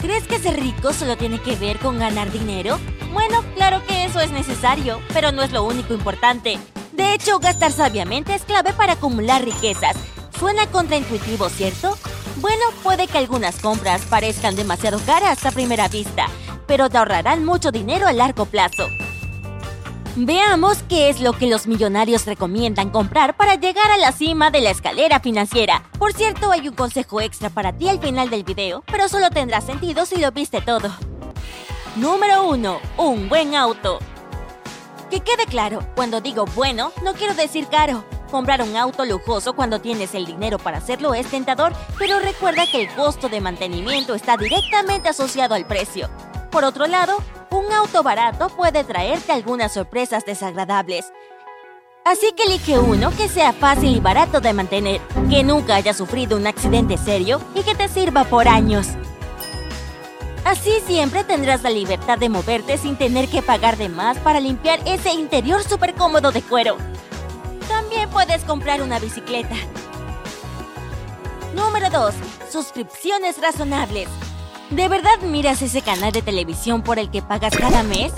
¿Crees que ser rico solo tiene que ver con ganar dinero? Bueno, claro que eso es necesario, pero no es lo único importante. De hecho, gastar sabiamente es clave para acumular riquezas. Suena contraintuitivo, ¿cierto? Bueno, puede que algunas compras parezcan demasiado caras a primera vista, pero te ahorrarán mucho dinero a largo plazo. Veamos qué es lo que los millonarios recomiendan comprar para llegar a la cima de la escalera financiera. Por cierto, hay un consejo extra para ti al final del video, pero solo tendrá sentido si lo viste todo. Número 1. Un buen auto. Que quede claro, cuando digo bueno, no quiero decir caro. Comprar un auto lujoso cuando tienes el dinero para hacerlo es tentador, pero recuerda que el costo de mantenimiento está directamente asociado al precio. Por otro lado, un auto barato puede traerte algunas sorpresas desagradables. Así que elige uno que sea fácil y barato de mantener, que nunca haya sufrido un accidente serio y que te sirva por años. Así siempre tendrás la libertad de moverte sin tener que pagar de más para limpiar ese interior súper cómodo de cuero. También puedes comprar una bicicleta. Número 2. Suscripciones razonables. ¿De verdad miras ese canal de televisión por el que pagas cada mes?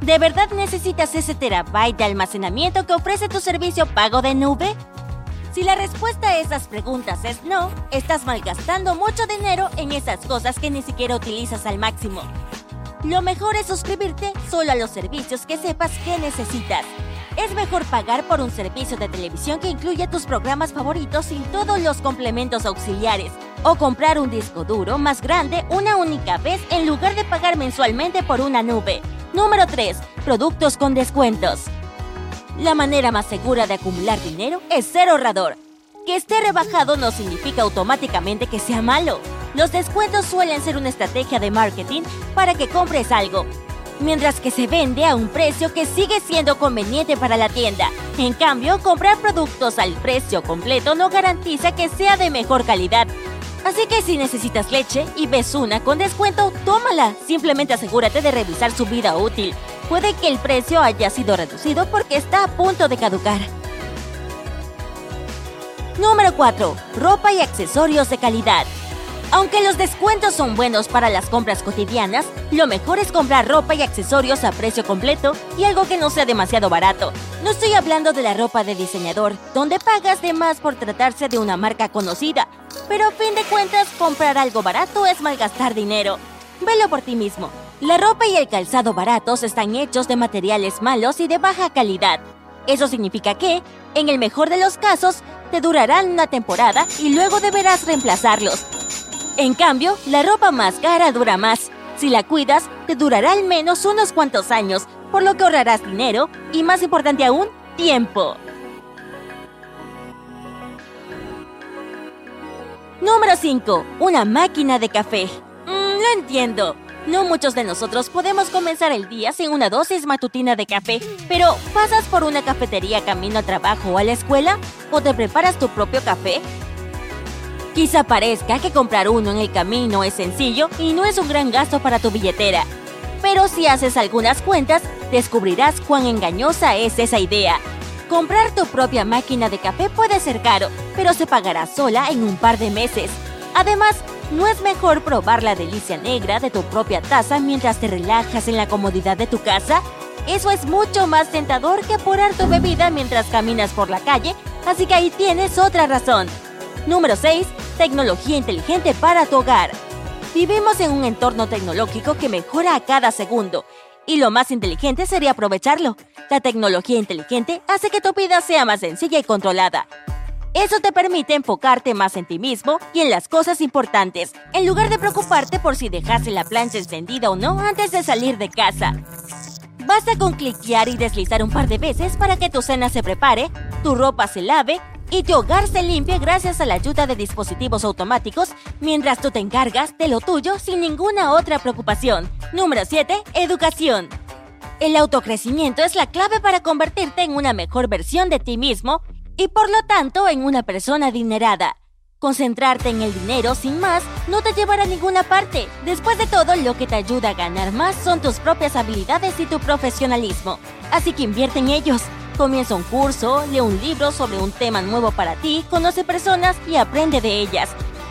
¿De verdad necesitas ese terabyte de almacenamiento que ofrece tu servicio pago de nube? Si la respuesta a esas preguntas es no, estás malgastando mucho dinero en esas cosas que ni siquiera utilizas al máximo. Lo mejor es suscribirte solo a los servicios que sepas que necesitas. Es mejor pagar por un servicio de televisión que incluya tus programas favoritos sin todos los complementos auxiliares, o comprar un disco duro más grande una única vez en lugar de pagar mensualmente por una nube. Número 3. Productos con descuentos. La manera más segura de acumular dinero es ser ahorrador. Que esté rebajado no significa automáticamente que sea malo. Los descuentos suelen ser una estrategia de marketing para que compres algo, mientras que se vende a un precio que sigue siendo conveniente para la tienda. En cambio, comprar productos al precio completo no garantiza que sea de mejor calidad. Así que si necesitas leche y ves una con descuento, tómala. Simplemente asegúrate de revisar su vida útil. Puede que el precio haya sido reducido porque está a punto de caducar. Número 4. Ropa y accesorios de calidad. Aunque los descuentos son buenos para las compras cotidianas, lo mejor es comprar ropa y accesorios a precio completo y algo que no sea demasiado barato. No estoy hablando de la ropa de diseñador, donde pagas de más por tratarse de una marca conocida, pero a fin de cuentas comprar algo barato es malgastar dinero. Velo por ti mismo. La ropa y el calzado baratos están hechos de materiales malos y de baja calidad. Eso significa que, en el mejor de los casos, te durarán una temporada y luego deberás reemplazarlos. En cambio, la ropa más cara dura más. Si la cuidas, te durará al menos unos cuantos años, por lo que ahorrarás dinero y, más importante aún, tiempo. Número 5. Una máquina de café. Mm, lo entiendo. No muchos de nosotros podemos comenzar el día sin una dosis matutina de café, pero ¿pasas por una cafetería camino al trabajo o a la escuela? ¿O te preparas tu propio café? Quizá parezca que comprar uno en el camino es sencillo y no es un gran gasto para tu billetera. Pero si haces algunas cuentas, descubrirás cuán engañosa es esa idea. Comprar tu propia máquina de café puede ser caro, pero se pagará sola en un par de meses. Además, ¿no es mejor probar la delicia negra de tu propia taza mientras te relajas en la comodidad de tu casa? Eso es mucho más tentador que apurar tu bebida mientras caminas por la calle, así que ahí tienes otra razón. Número 6. Tecnología inteligente para tu hogar. Vivimos en un entorno tecnológico que mejora a cada segundo, y lo más inteligente sería aprovecharlo. La tecnología inteligente hace que tu vida sea más sencilla y controlada. Eso te permite enfocarte más en ti mismo y en las cosas importantes, en lugar de preocuparte por si dejaste la plancha encendida o no antes de salir de casa. Basta con cliquear y deslizar un par de veces para que tu cena se prepare, tu ropa se lave y tu hogar se limpie gracias a la ayuda de dispositivos automáticos mientras tú te encargas de lo tuyo sin ninguna otra preocupación. Número 7. Educación. El autocrecimiento es la clave para convertirte en una mejor versión de ti mismo y por lo tanto en una persona adinerada. Concentrarte en el dinero sin más no te llevará a ninguna parte. Después de todo, lo que te ayuda a ganar más son tus propias habilidades y tu profesionalismo. Así que invierte en ellos. Comienza un curso, lee un libro sobre un tema nuevo para ti, conoce personas y aprende de ellas.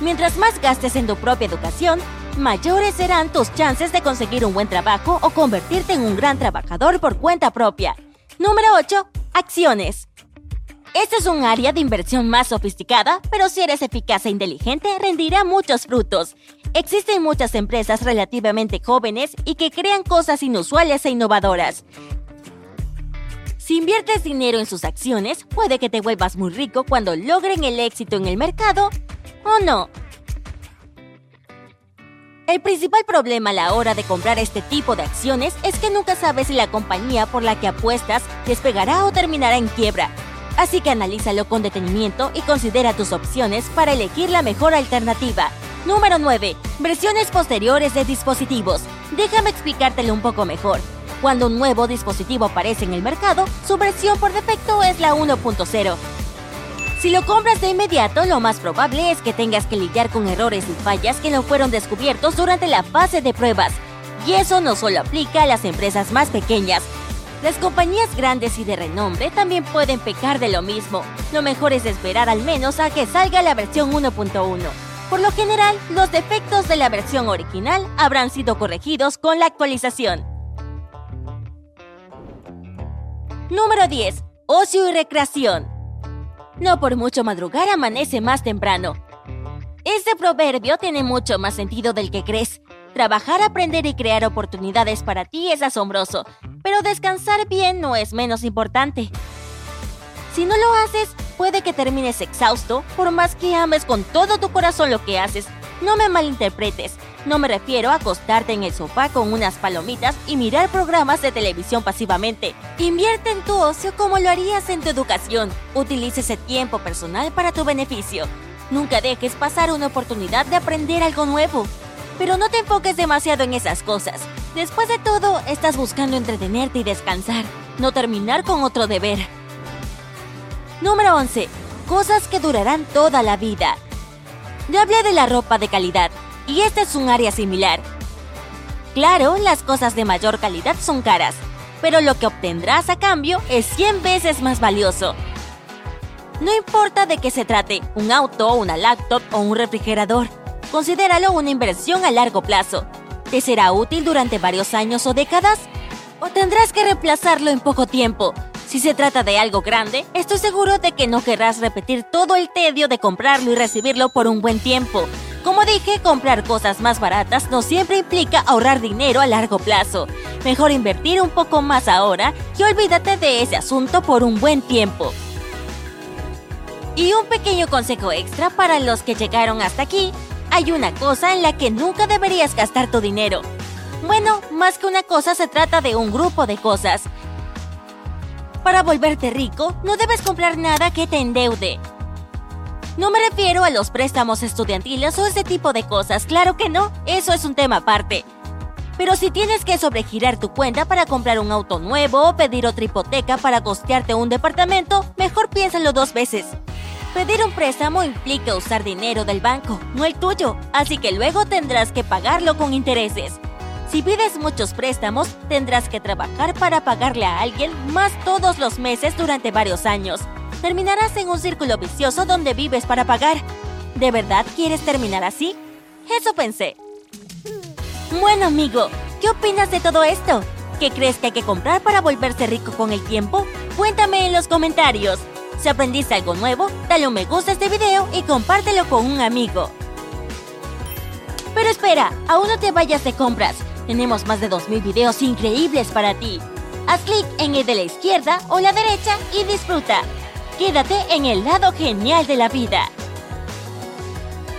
Mientras más gastes en tu propia educación, mayores serán tus chances de conseguir un buen trabajo o convertirte en un gran trabajador por cuenta propia. Número 8. Acciones. Este es un área de inversión más sofisticada, pero si eres eficaz e inteligente, rendirá muchos frutos. Existen muchas empresas relativamente jóvenes y que crean cosas inusuales e innovadoras. Si inviertes dinero en sus acciones, puede que te vuelvas muy rico cuando logren el éxito en el mercado o no. El principal problema a la hora de comprar este tipo de acciones es que nunca sabes si la compañía por la que apuestas despegará o terminará en quiebra. Así que analízalo con detenimiento y considera tus opciones para elegir la mejor alternativa. Número 9. Versiones posteriores de dispositivos. Déjame explicártelo un poco mejor. Cuando un nuevo dispositivo aparece en el mercado, su versión por defecto es la 1.0. Si lo compras de inmediato, lo más probable es que tengas que lidiar con errores y fallas que no fueron descubiertos durante la fase de pruebas. Y eso no solo aplica a las empresas más pequeñas. Las compañías grandes y de renombre también pueden pecar de lo mismo. Lo mejor es esperar al menos a que salga la versión 1.1. Por lo general, los defectos de la versión original habrán sido corregidos con la actualización. Número 10. Ocio y recreación. No por mucho madrugar amanece más temprano. Este proverbio tiene mucho más sentido del que crees. Trabajar, aprender y crear oportunidades para ti es asombroso, pero descansar bien no es menos importante. Si no lo haces, puede que termines exhausto, por más que ames con todo tu corazón lo que haces. No me malinterpretes, no me refiero a acostarte en el sofá con unas palomitas y mirar programas de televisión pasivamente. Invierte en tu ocio como lo harías en tu educación. Utilice ese tiempo personal para tu beneficio. Nunca dejes pasar una oportunidad de aprender algo nuevo. Pero no te enfoques demasiado en esas cosas. Después de todo, estás buscando entretenerte y descansar, no terminar con otro deber. Número 11. Cosas que durarán toda la vida. Ya hablé de la ropa de calidad, y este es un área similar. Claro, las cosas de mayor calidad son caras, pero lo que obtendrás a cambio es 100 veces más valioso. No importa de qué se trate, un auto, una laptop o un refrigerador, considéralo una inversión a largo plazo. ¿Te será útil durante varios años o décadas? ¿O tendrás que reemplazarlo en poco tiempo? Si se trata de algo grande, estoy seguro de que no querrás repetir todo el tedio de comprarlo y recibirlo por un buen tiempo. Dije, comprar cosas más baratas no siempre implica ahorrar dinero a largo plazo. Mejor invertir un poco más ahora y olvídate de ese asunto por un buen tiempo. Y un pequeño consejo extra para los que llegaron hasta aquí. Hay una cosa en la que nunca deberías gastar tu dinero. Bueno, más que una cosa se trata de un grupo de cosas. Para volverte rico, no debes comprar nada que te endeude. No me refiero a los préstamos estudiantiles o ese tipo de cosas, claro que no, eso es un tema aparte. Pero si tienes que sobregirar tu cuenta para comprar un auto nuevo o pedir otra hipoteca para costearte un departamento, mejor piénsalo dos veces. Pedir un préstamo implica usar dinero del banco, no el tuyo, así que luego tendrás que pagarlo con intereses. Si pides muchos préstamos, tendrás que trabajar para pagarle a alguien más todos los meses durante varios años terminarás en un círculo vicioso donde vives para pagar. ¿De verdad quieres terminar así? Eso pensé. Bueno, amigo, ¿qué opinas de todo esto? ¿Qué crees que hay que comprar para volverse rico con el tiempo? Cuéntame en los comentarios. Si aprendiste algo nuevo, dale un me gusta a este video y compártelo con un amigo. Pero espera, aún no te vayas de compras. Tenemos más de 2.000 videos increíbles para ti. Haz clic en el de la izquierda o la derecha y disfruta. Quédate en el lado genial de la vida.